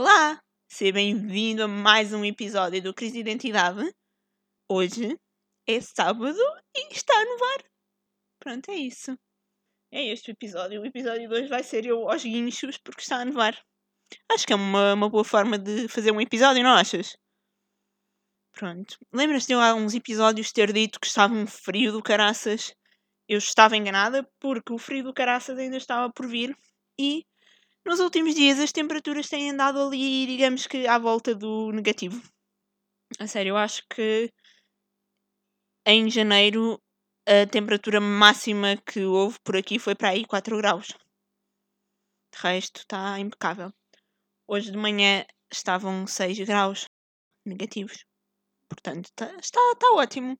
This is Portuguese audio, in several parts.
Olá! Seja bem-vindo a mais um episódio do Crise de Identidade. Hoje é sábado e está no ar. Pronto, é isso. É este o episódio. O episódio de hoje vai ser eu aos guinchos porque está a nevar. Acho que é uma, uma boa forma de fazer um episódio, não achas? Pronto. Lembras-te de eu há uns episódios ter dito que estava um frio do caraças? Eu estava enganada porque o frio do caraças ainda estava por vir e nos últimos dias as temperaturas têm andado ali, digamos que à volta do negativo. A sério, eu acho que em janeiro a temperatura máxima que houve por aqui foi para aí 4 graus. De resto, está impecável. Hoje de manhã estavam 6 graus negativos. Portanto, tá, está, está ótimo.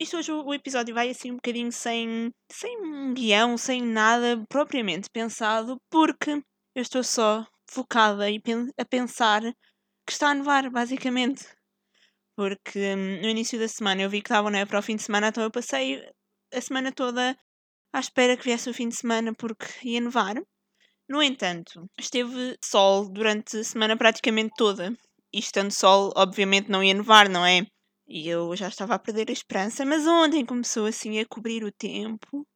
Isto hoje o episódio vai assim um bocadinho sem, sem um guião, sem nada propriamente pensado, porque eu estou só focada a pensar que está a nevar, basicamente. Porque hum, no início da semana eu vi que estava neve para o fim de semana, então eu passei a semana toda à espera que viesse o fim de semana porque ia nevar. No entanto, esteve sol durante a semana praticamente toda. E estando sol, obviamente não ia nevar, não é? E eu já estava a perder a esperança, mas ontem começou assim a cobrir o tempo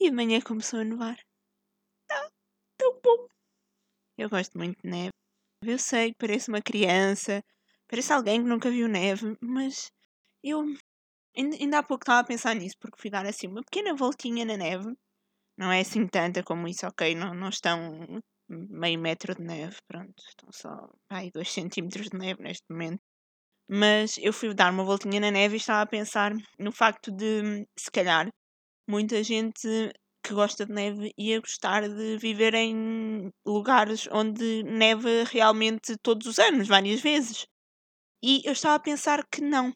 e amanhã começou a nevar. Ah, tão bom! Eu gosto muito de neve. Eu sei que pareço uma criança, parece alguém que nunca viu neve, mas eu ainda há pouco estava a pensar nisso, porque fui dar assim uma pequena voltinha na neve. Não é assim tanta como isso, ok? Não, não estão meio metro de neve, pronto, estão só ai, dois centímetros de neve neste momento. Mas eu fui dar uma voltinha na neve e estava a pensar no facto de, se calhar, muita gente que gosta de neve ia gostar de viver em lugares onde neva realmente todos os anos, várias vezes. E eu estava a pensar que não.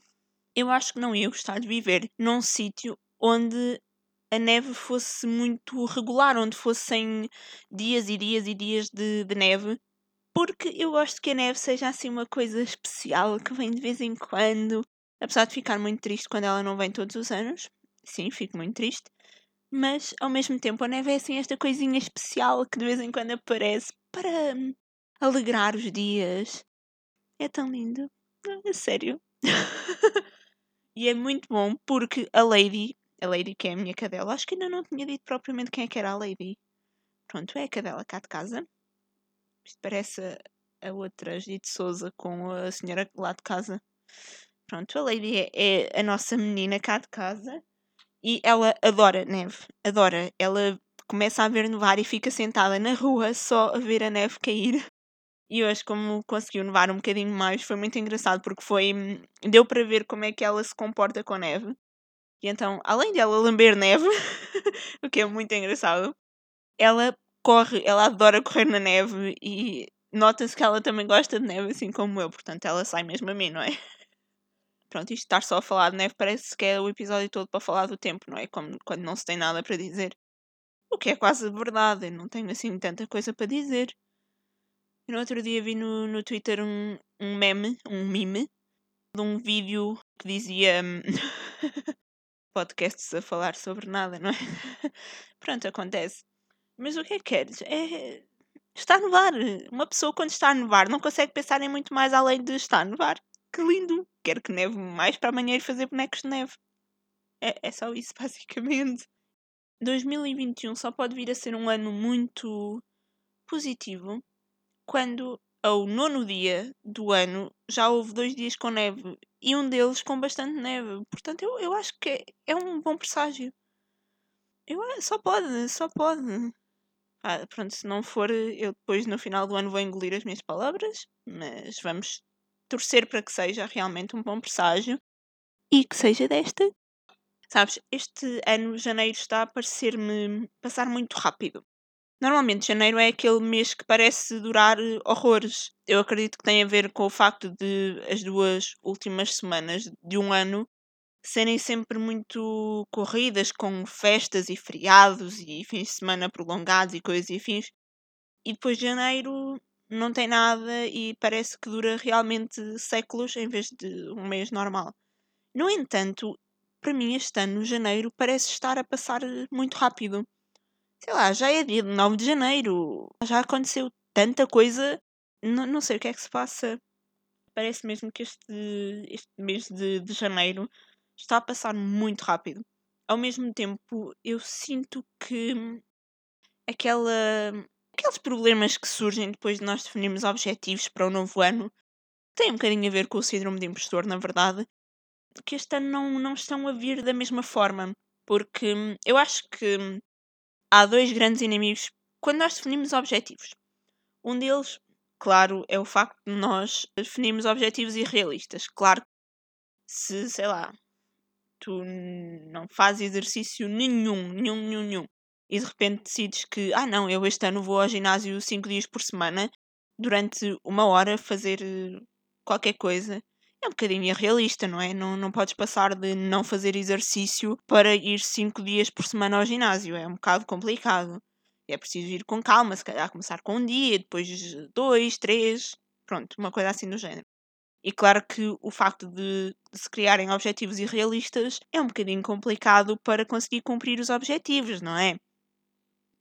Eu acho que não ia gostar de viver num sítio onde a neve fosse muito regular, onde fossem dias e dias e dias de, de neve porque eu gosto que a neve seja assim uma coisa especial que vem de vez em quando. Apesar de ficar muito triste quando ela não vem todos os anos. Sim, fico muito triste. Mas ao mesmo tempo a neve é assim esta coisinha especial que de vez em quando aparece para hum, alegrar os dias. É tão lindo. É sério. e é muito bom porque a Lady, a Lady que é a minha cadela, acho que ainda não tinha dito propriamente quem é que era a Lady. Pronto, é a cadela cá de casa. Isto parece a, a outra Judite Souza com a senhora lá de casa. Pronto, a Lady é, é a nossa menina cá de casa e ela adora neve. Adora. Ela começa a ver nevar e fica sentada na rua só a ver a neve cair. E hoje, como conseguiu nevar um bocadinho mais, foi muito engraçado porque foi. deu para ver como é que ela se comporta com a neve. E então, além de ela lamber neve, o que é muito engraçado, ela corre, ela adora correr na neve e nota-se que ela também gosta de neve, assim como eu, portanto ela sai mesmo a mim, não é? Pronto, isto estar só a falar de neve parece que é o episódio todo para falar do tempo, não é? Como quando não se tem nada para dizer. O que é quase verdade, eu não tenho assim tanta coisa para dizer. E no outro dia vi no, no Twitter um, um meme, um meme, de um vídeo que dizia hum, podcasts a falar sobre nada, não é? Pronto, acontece. Mas o que é que queres? É. Está a nevar. Uma pessoa, quando está a nevar, não consegue pensar em muito mais além de estar a nevar. Que lindo! Quero que neve mais para amanhã ir fazer bonecos de neve. É, é só isso, basicamente. 2021 só pode vir a ser um ano muito positivo quando, ao nono dia do ano, já houve dois dias com neve e um deles com bastante neve. Portanto, eu, eu acho que é, é um bom presságio. Eu, só pode, só pode. Ah, pronto, se não for, eu depois no final do ano vou engolir as minhas palavras, mas vamos torcer para que seja realmente um bom presságio e que seja desta. Sabes, este ano, janeiro, está a parecer-me passar muito rápido. Normalmente, janeiro é aquele mês que parece durar horrores. Eu acredito que tem a ver com o facto de as duas últimas semanas de um ano serem sempre muito corridas, com festas e feriados e fins de semana prolongados e coisas e afins. E depois de janeiro não tem nada e parece que dura realmente séculos em vez de um mês normal. No entanto, para mim este ano, janeiro, parece estar a passar muito rápido. Sei lá, já é dia 9 de janeiro. Já aconteceu tanta coisa, não, não sei o que é que se passa. Parece mesmo que este, este mês de, de janeiro está a passar muito rápido. Ao mesmo tempo, eu sinto que aquela, aqueles problemas que surgem depois de nós definirmos objetivos para o novo ano têm um bocadinho a ver com o síndrome de impostor, na verdade, que este ano não, não estão a vir da mesma forma. Porque eu acho que há dois grandes inimigos quando nós definimos objetivos. Um deles, claro, é o facto de nós definirmos objetivos irrealistas. Claro, se, sei lá, tu não fazes exercício nenhum, nenhum, nenhum, nenhum, e de repente decides que, ah não, eu este ano vou ao ginásio 5 dias por semana, durante uma hora fazer eh, qualquer coisa, é um bocadinho irrealista, não é? Não, não podes passar de não fazer exercício para ir 5 dias por semana ao ginásio, é um bocado complicado. É preciso ir com calma, se calhar começar com um dia, depois dois, três, pronto, uma coisa assim do género. E claro que o facto de, se criarem objetivos irrealistas é um bocadinho complicado para conseguir cumprir os objetivos, não é?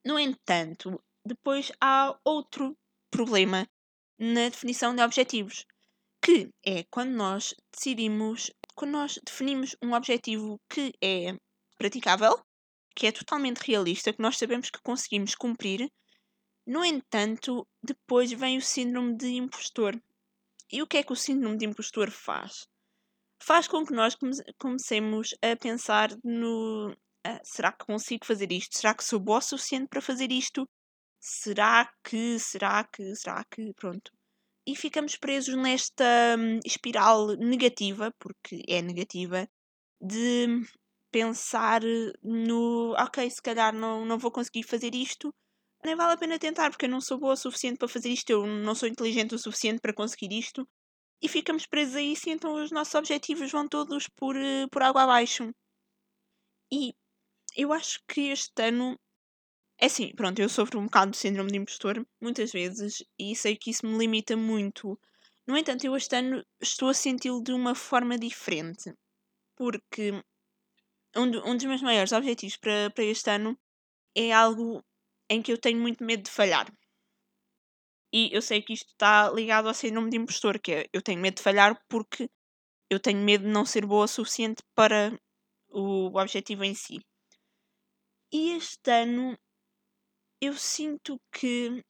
No entanto, depois há outro problema na definição de objetivos, que é quando nós decidimos, quando nós definimos um objetivo que é praticável, que é totalmente realista, que nós sabemos que conseguimos cumprir, no entanto, depois vem o síndrome de impostor. E o que é que o síndrome de impostor faz? Faz com que nós comecemos a pensar no ah, será que consigo fazer isto? Será que sou boa o suficiente para fazer isto? Será que, será que, será que, pronto. E ficamos presos nesta hum, espiral negativa, porque é negativa, de pensar no ok, se calhar não, não vou conseguir fazer isto, nem vale a pena tentar, porque eu não sou boa o suficiente para fazer isto, eu não sou inteligente o suficiente para conseguir isto, e ficamos presos a isso, e então os nossos objetivos vão todos por, eh, por água abaixo. E eu acho que este ano. É assim, pronto, eu sofro um bocado de síndrome de impostor muitas vezes e sei que isso me limita muito. No entanto, eu este ano estou a senti-lo de uma forma diferente. Porque um, do, um dos meus maiores objetivos para, para este ano é algo em que eu tenho muito medo de falhar. E eu sei que isto está ligado ao síndrome de impostor, que é eu tenho medo de falhar porque eu tenho medo de não ser boa o suficiente para o objetivo em si. E este ano eu sinto que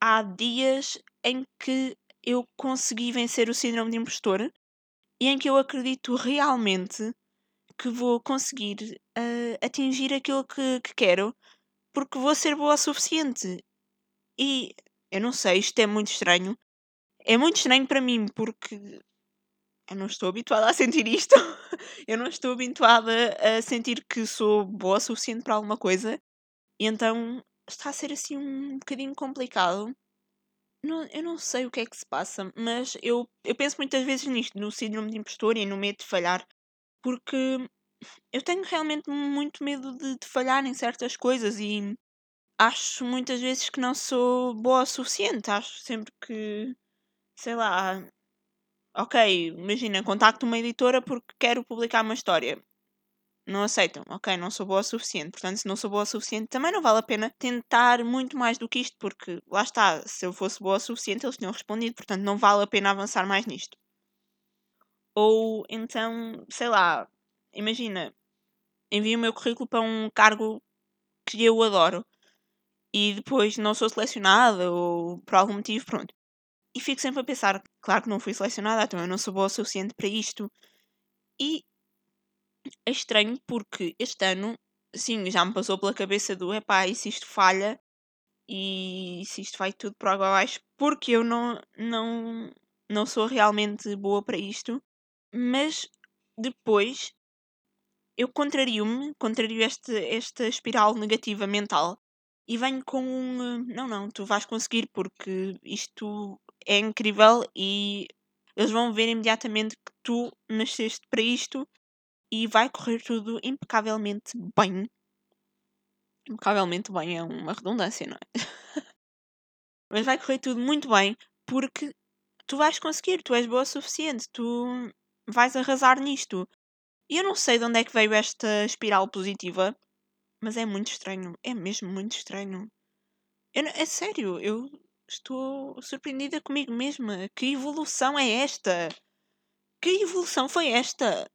há dias em que eu consegui vencer o síndrome de impostor e em que eu acredito realmente que vou conseguir uh, atingir aquilo que, que quero porque vou ser boa o suficiente. E eu não sei, isto é muito estranho. É muito estranho para mim porque eu não estou habituada a sentir isto. eu não estou habituada a sentir que sou boa o suficiente para alguma coisa. E então está a ser assim um bocadinho complicado. Não, eu não sei o que é que se passa, mas eu, eu penso muitas vezes nisto, no síndrome de impostor e no medo de falhar, porque eu tenho realmente muito medo de, de falhar em certas coisas e acho muitas vezes que não sou boa o suficiente. Acho sempre que, sei lá, ok, imagina, contacto uma editora porque quero publicar uma história. Não aceitam, ok, não sou boa o suficiente. Portanto, se não sou boa o suficiente, também não vale a pena tentar muito mais do que isto, porque lá está, se eu fosse boa o suficiente, eles tinham respondido, portanto, não vale a pena avançar mais nisto. Ou então, sei lá, imagina, envio o meu currículo para um cargo que eu adoro e depois não sou selecionada ou por algum motivo, pronto. E fico sempre a pensar, claro que não fui selecionada, então eu não sou boa o suficiente para isto. E é estranho porque este ano, sim, já me passou pela cabeça do epá, e se isto falha e se isto vai tudo para água abaixo, porque eu não, não, não sou realmente boa para isto. Mas depois eu contrario-me, contrario este, esta espiral negativa mental e venho com um não, não, tu vais conseguir porque isto é incrível e eles vão ver imediatamente que tu nasceste para isto e vai correr tudo impecavelmente bem. Impecavelmente bem é uma redundância, não é? Mas vai correr tudo muito bem porque tu vais conseguir, tu és boa o suficiente, tu vais arrasar nisto. E eu não sei de onde é que veio esta espiral positiva, mas é muito estranho. É mesmo muito estranho. Eu, é sério, eu estou surpreendida comigo mesma. Que evolução é esta? Que evolução foi esta?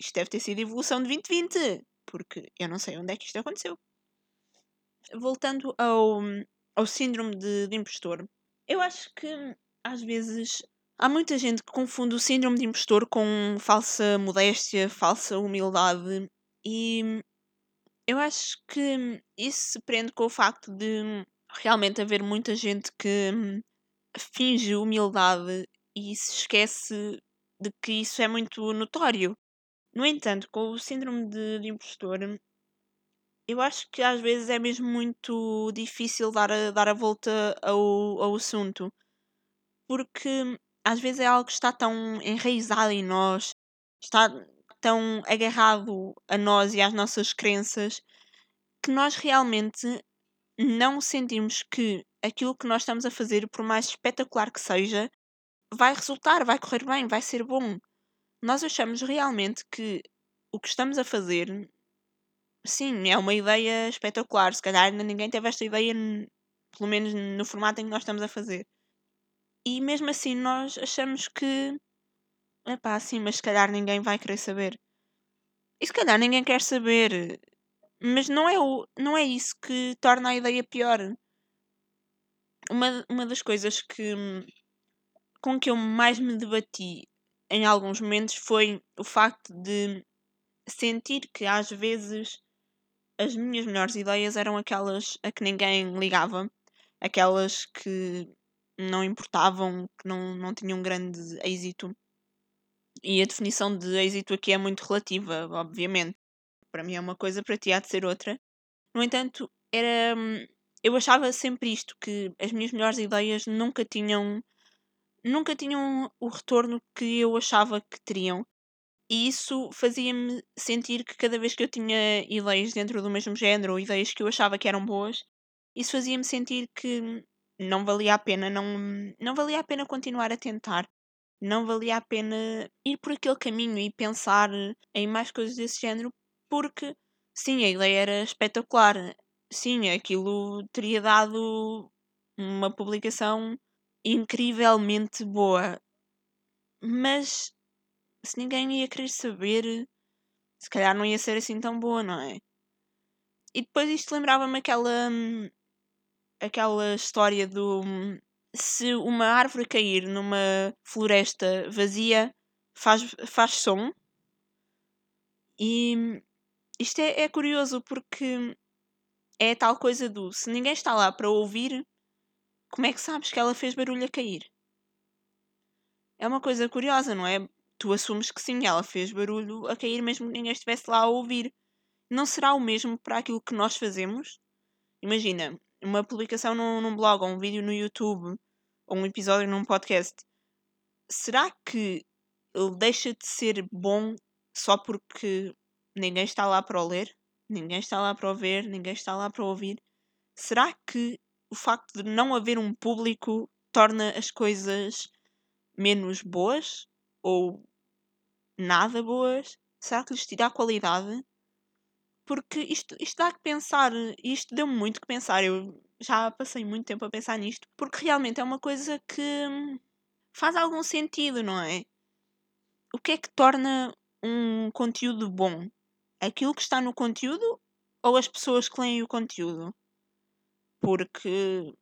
Isto deve ter sido evolução de 2020, porque eu não sei onde é que isto aconteceu. Voltando ao, ao síndrome de, de impostor, eu acho que às vezes há muita gente que confunde o síndrome de impostor com falsa modéstia, falsa humildade e eu acho que isso se prende com o facto de realmente haver muita gente que finge humildade e se esquece de que isso é muito notório. No entanto, com o síndrome de, de impostor, eu acho que às vezes é mesmo muito difícil dar a, dar a volta ao, ao assunto. Porque às vezes é algo que está tão enraizado em nós, está tão agarrado a nós e às nossas crenças, que nós realmente não sentimos que aquilo que nós estamos a fazer, por mais espetacular que seja, vai resultar, vai correr bem, vai ser bom. Nós achamos realmente que o que estamos a fazer, sim, é uma ideia espetacular. Se calhar ainda ninguém teve esta ideia, pelo menos no formato em que nós estamos a fazer. E mesmo assim nós achamos que, epá, sim, mas se calhar ninguém vai querer saber. E se calhar ninguém quer saber. Mas não é, o, não é isso que torna a ideia pior. Uma, uma das coisas que com que eu mais me debati em alguns momentos foi o facto de sentir que às vezes as minhas melhores ideias eram aquelas a que ninguém ligava, aquelas que não importavam, que não, não tinham grande êxito. E a definição de êxito aqui é muito relativa, obviamente para mim é uma coisa, para ti há de ser outra. No entanto, era. Hum, eu achava sempre isto, que as minhas melhores ideias nunca tinham. nunca tinham o retorno que eu achava que teriam. E isso fazia-me sentir que cada vez que eu tinha ideias dentro do mesmo género, ou ideias que eu achava que eram boas, isso fazia-me sentir que não valia a pena, não, não valia a pena continuar a tentar. Não valia a pena ir por aquele caminho e pensar em mais coisas desse género, porque sim, a ideia era espetacular. Sim, aquilo teria dado uma publicação incrivelmente boa. Mas se ninguém ia querer saber, se calhar não ia ser assim tão boa, não é? E depois isto lembrava-me aquela aquela história do se uma árvore cair numa floresta vazia faz, faz som e isto é, é curioso porque é tal coisa do se ninguém está lá para ouvir, como é que sabes que ela fez barulho a cair? É uma coisa curiosa, não é? Tu assumes que sim, ela fez barulho a cair mesmo que ninguém estivesse lá a ouvir. Não será o mesmo para aquilo que nós fazemos? Imagina, uma publicação num, num blog, ou um vídeo no YouTube, ou um episódio num podcast. Será que ele deixa de ser bom só porque ninguém está lá para o ler, ninguém está lá para o ver, ninguém está lá para ouvir. Será que o facto de não haver um público torna as coisas menos boas? Ou nada boas? Será que lhes tira a qualidade? Porque isto, isto dá que pensar, isto deu-me muito que pensar. Eu já passei muito tempo a pensar nisto, porque realmente é uma coisa que faz algum sentido, não é? O que é que torna um conteúdo bom? aquilo que está no conteúdo ou as pessoas que leem o conteúdo? Porque,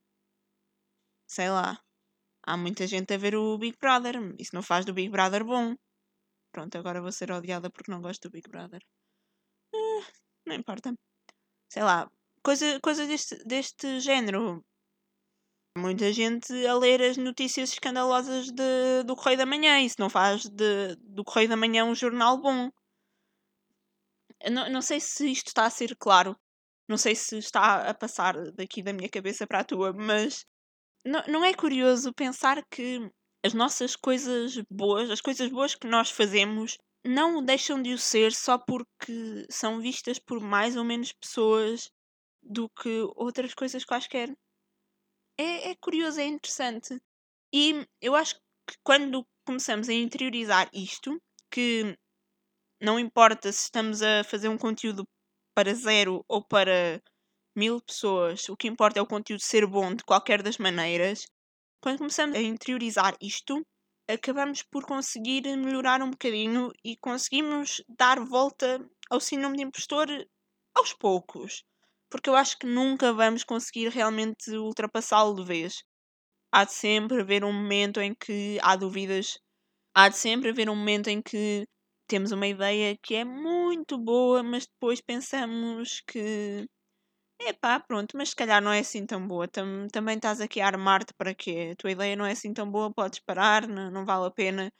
sei lá, há muita gente a ver o Big Brother. Isso não faz do Big Brother bom. Pronto, agora vou ser odiada porque não gosto do Big Brother. Não importa. Sei lá, coisa, coisa deste, deste género. Muita gente a ler as notícias escandalosas de, do Correio da Manhã. Isso não faz de, do Correio da Manhã um jornal bom. Não, não sei se isto está a ser claro, não sei se está a passar daqui da minha cabeça para a tua, mas não, não é curioso pensar que as nossas coisas boas, as coisas boas que nós fazemos, não deixam de o ser só porque são vistas por mais ou menos pessoas do que outras coisas quaisquer. É, é curioso, é interessante. E eu acho que quando começamos a interiorizar isto, que não importa se estamos a fazer um conteúdo para zero ou para mil pessoas, o que importa é o conteúdo ser bom de qualquer das maneiras. quando começamos a interiorizar isto, acabamos por conseguir melhorar um bocadinho e conseguimos dar volta ao síndrome de impostor aos poucos. Porque eu acho que nunca vamos conseguir realmente ultrapassá-lo de vez. Há de sempre haver um momento em que há dúvidas. Há de sempre haver um momento em que temos uma ideia que é muito boa, mas depois pensamos que Epá, pronto, mas se calhar não é assim tão boa. Tam- também estás aqui a armar-te para quê? A tua ideia não é assim tão boa, podes parar, não, não vale a pena.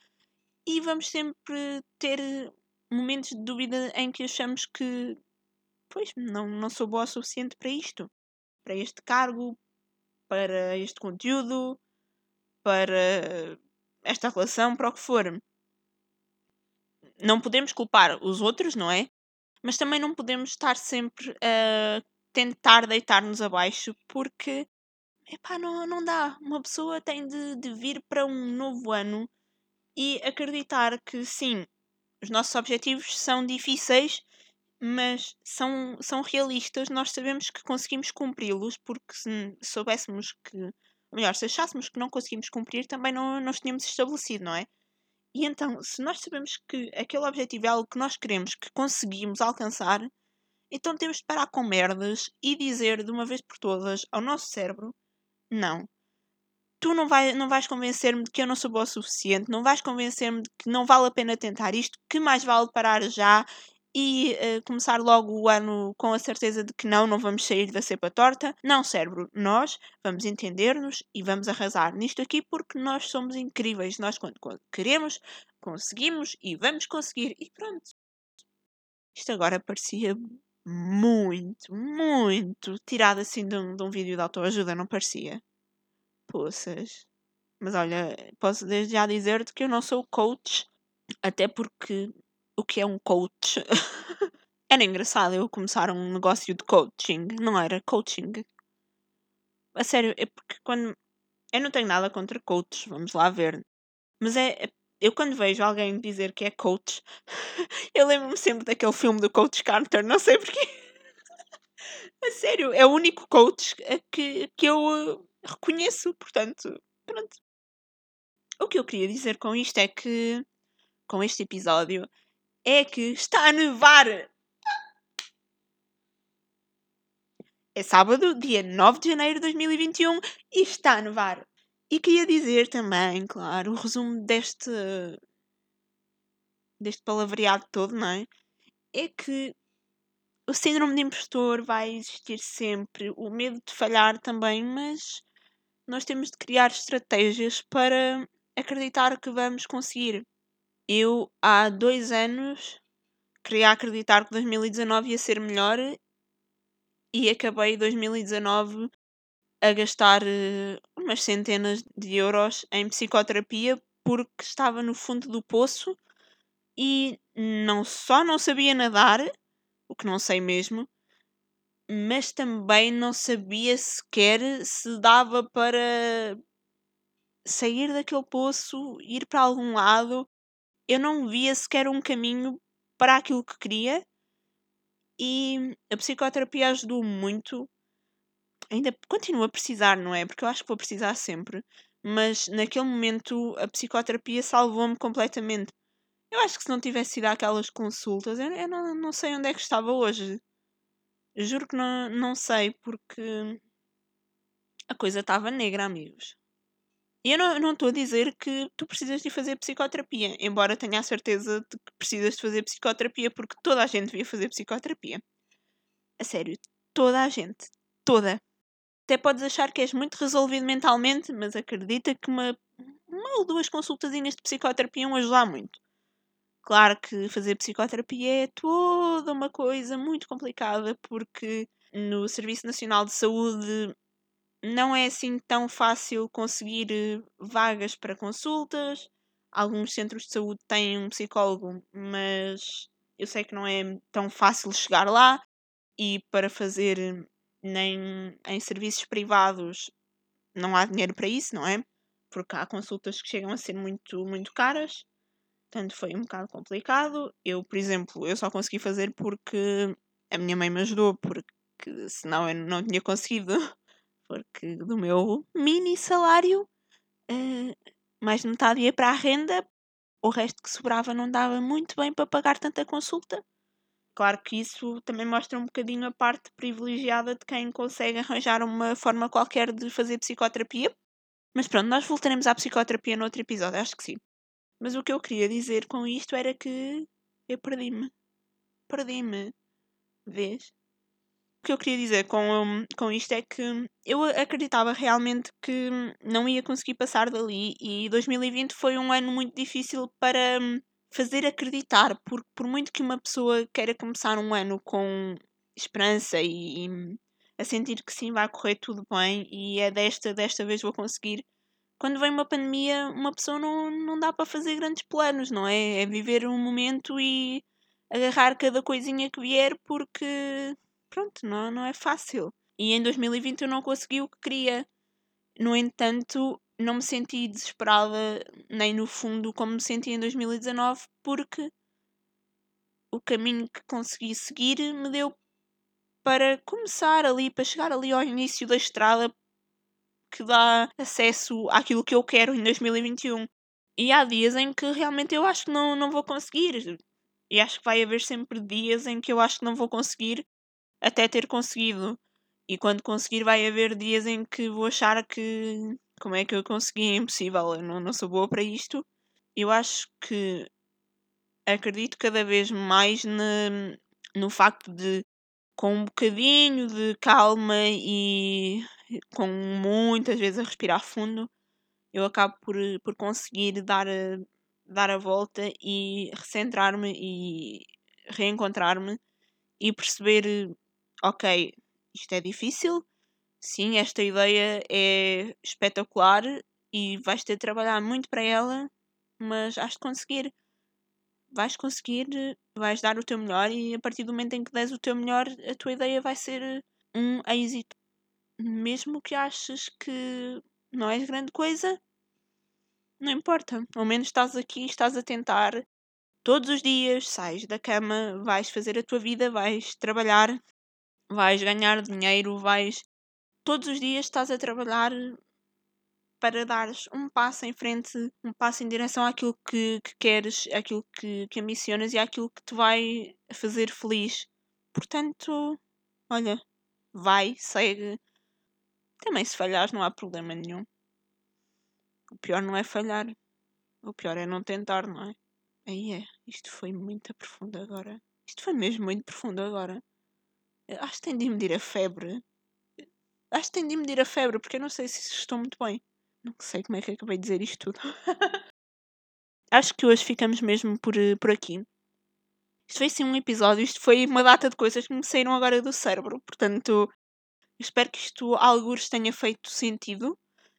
E vamos sempre ter momentos de dúvida em que achamos que, pois, não, não sou boa o suficiente para isto, para este cargo, para este conteúdo, para esta relação, para o que for. Não podemos culpar os outros, não é? Mas também não podemos estar sempre a tentar deitar-nos abaixo porque epá, não, não dá. Uma pessoa tem de, de vir para um novo ano e acreditar que sim, os nossos objetivos são difíceis, mas são, são realistas. Nós sabemos que conseguimos cumpri-los porque se soubéssemos que, ou melhor, se achássemos que não conseguimos cumprir, também não nos tínhamos estabelecido, não é? E então, se nós sabemos que aquele objetivo é algo que nós queremos, que conseguimos alcançar, então temos de parar com merdas e dizer de uma vez por todas ao nosso cérebro: não. Tu não, vai, não vais convencer-me de que eu não sou boa o suficiente, não vais convencer-me de que não vale a pena tentar isto, que mais vale parar já e uh, começar logo o ano com a certeza de que não, não vamos sair da cepa torta. Não, cérebro, nós vamos entender-nos e vamos arrasar nisto aqui porque nós somos incríveis. Nós, quando, quando queremos, conseguimos e vamos conseguir. E pronto. Isto agora parecia muito, muito tirado assim de um, de um vídeo de autoajuda, não parecia? Poças. Mas olha, posso desde já dizer-te que eu não sou coach, até porque o que é um coach? era engraçado eu começar um negócio de coaching, não era coaching. A sério, é porque quando. Eu não tenho nada contra coaches, vamos lá ver. Mas é, é eu quando vejo alguém dizer que é coach, eu lembro-me sempre daquele filme do Coach Carter, não sei porquê. A sério, é o único coach que, que eu uh, reconheço, portanto, pronto. O que eu queria dizer com isto é que, com este episódio, é que está a nevar. É sábado, dia 9 de janeiro de 2021 e está a nevar. E queria dizer também, claro, o resumo deste. deste palavreado todo, não é? É que o síndrome de impostor vai existir sempre, o medo de falhar também, mas nós temos de criar estratégias para acreditar que vamos conseguir. Eu, há dois anos, queria acreditar que 2019 ia ser melhor e acabei 2019 a gastar uh, umas centenas de euros em psicoterapia porque estava no fundo do poço e não só não sabia nadar, o que não sei mesmo, mas também não sabia sequer se dava para sair daquele poço, ir para algum lado. Eu não via sequer um caminho para aquilo que queria e a psicoterapia ajudou muito ainda continuo a precisar, não é? Porque eu acho que vou precisar sempre. Mas naquele momento a psicoterapia salvou-me completamente. Eu acho que se não tivesse ido àquelas consultas, eu, eu não, não sei onde é que estava hoje. Juro que não, não sei, porque a coisa estava negra, amigos. E eu não estou a dizer que tu precisas de fazer psicoterapia, embora tenha a certeza de que precisas de fazer psicoterapia, porque toda a gente devia fazer psicoterapia. A sério, toda a gente. Toda. Até podes achar que és muito resolvido mentalmente, mas acredita que uma, uma ou duas consultazinhas de psicoterapia iam ajudar muito. Claro que fazer psicoterapia é toda uma coisa muito complicada, porque no Serviço Nacional de Saúde não é assim tão fácil conseguir eh, vagas para consultas. Alguns centros de saúde têm um psicólogo, mas eu sei que não é tão fácil chegar lá. E para fazer nem em serviços privados não há dinheiro para isso, não é? Porque há consultas que chegam a ser muito, muito caras. Portanto, foi um bocado complicado. Eu, por exemplo, eu só consegui fazer porque a minha mãe me ajudou, porque senão eu não tinha conseguido. Porque do meu mini salário uh, mais de metade ia para a renda, o resto que sobrava não dava muito bem para pagar tanta consulta. Claro que isso também mostra um bocadinho a parte privilegiada de quem consegue arranjar uma forma qualquer de fazer psicoterapia. Mas pronto, nós voltaremos à psicoterapia no outro episódio, acho que sim. Mas o que eu queria dizer com isto era que eu perdi-me. Perdi-me. Vês? O que eu queria dizer com, com isto é que eu acreditava realmente que não ia conseguir passar dali e 2020 foi um ano muito difícil para fazer acreditar, porque por muito que uma pessoa queira começar um ano com esperança e, e a sentir que sim, vai correr tudo bem e é desta, desta vez vou conseguir. Quando vem uma pandemia, uma pessoa não, não dá para fazer grandes planos, não é? É viver um momento e agarrar cada coisinha que vier porque, pronto, não, não é fácil. E em 2020 eu não consegui o que queria. No entanto, não me senti desesperada nem no fundo como me senti em 2019 porque o caminho que consegui seguir me deu para começar ali, para chegar ali ao início da estrada que dá acesso àquilo que eu quero em 2021. E há dias em que realmente eu acho que não, não vou conseguir. E acho que vai haver sempre dias em que eu acho que não vou conseguir até ter conseguido. E quando conseguir, vai haver dias em que vou achar que como é que eu consegui? É impossível, eu não, não sou boa para isto. Eu acho que acredito cada vez mais no, no facto de, com um bocadinho de calma e com muitas vezes a respirar fundo, eu acabo por, por conseguir dar a, dar a volta e recentrar-me e reencontrar-me e perceber: ok, isto é difícil, sim, esta ideia é espetacular e vais ter de trabalhar muito para ela, mas has de conseguir. Vais conseguir, vais dar o teu melhor e a partir do momento em que des o teu melhor, a tua ideia vai ser um êxito. Mesmo que aches que não és grande coisa, não importa. Ao menos estás aqui, estás a tentar. Todos os dias sais da cama, vais fazer a tua vida, vais trabalhar, vais ganhar dinheiro, vais todos os dias estás a trabalhar para dares um passo em frente, um passo em direção àquilo que, que queres, àquilo que, que ambicionas e àquilo que te vai fazer feliz. Portanto, olha, vai, segue. Também se falhares não há problema nenhum. O pior não é falhar. O pior é não tentar, não é? Aí é. Isto foi muito profundo agora. Isto foi mesmo muito profundo agora. Acho que tem de medir a febre. Acho que tem de medir a febre, porque eu não sei se estou muito bem. Não sei como é que acabei de dizer isto tudo. Acho que hoje ficamos mesmo por, eh, por aqui. Isto foi sim um episódio, isto foi uma data de coisas que me saíram agora do cérebro. Portanto, espero que isto alguns tenha feito sentido.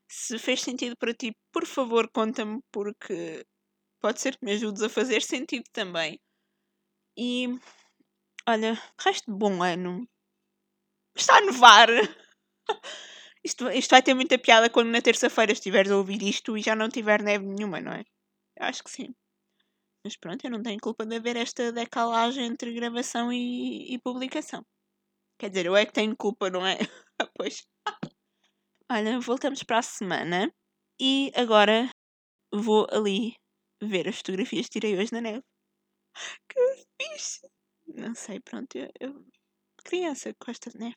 Se fez sentido para ti, por favor, conta-me, porque pode ser que me ajudes a fazer sentido também. E olha, resto de bom ano. Está a nevar! Isto, isto vai ter muita piada quando na terça-feira estiveres a ouvir isto e já não tiver neve nenhuma, não é? Acho que sim. Mas pronto, eu não tenho culpa de haver esta decalagem entre gravação e, e publicação. Quer dizer, eu é que tenho culpa, não é? pois. Olha, voltamos para a semana e agora vou ali ver as fotografias que tirei hoje na neve. Que fixe! Não sei, pronto, eu, eu criança gosta de neve.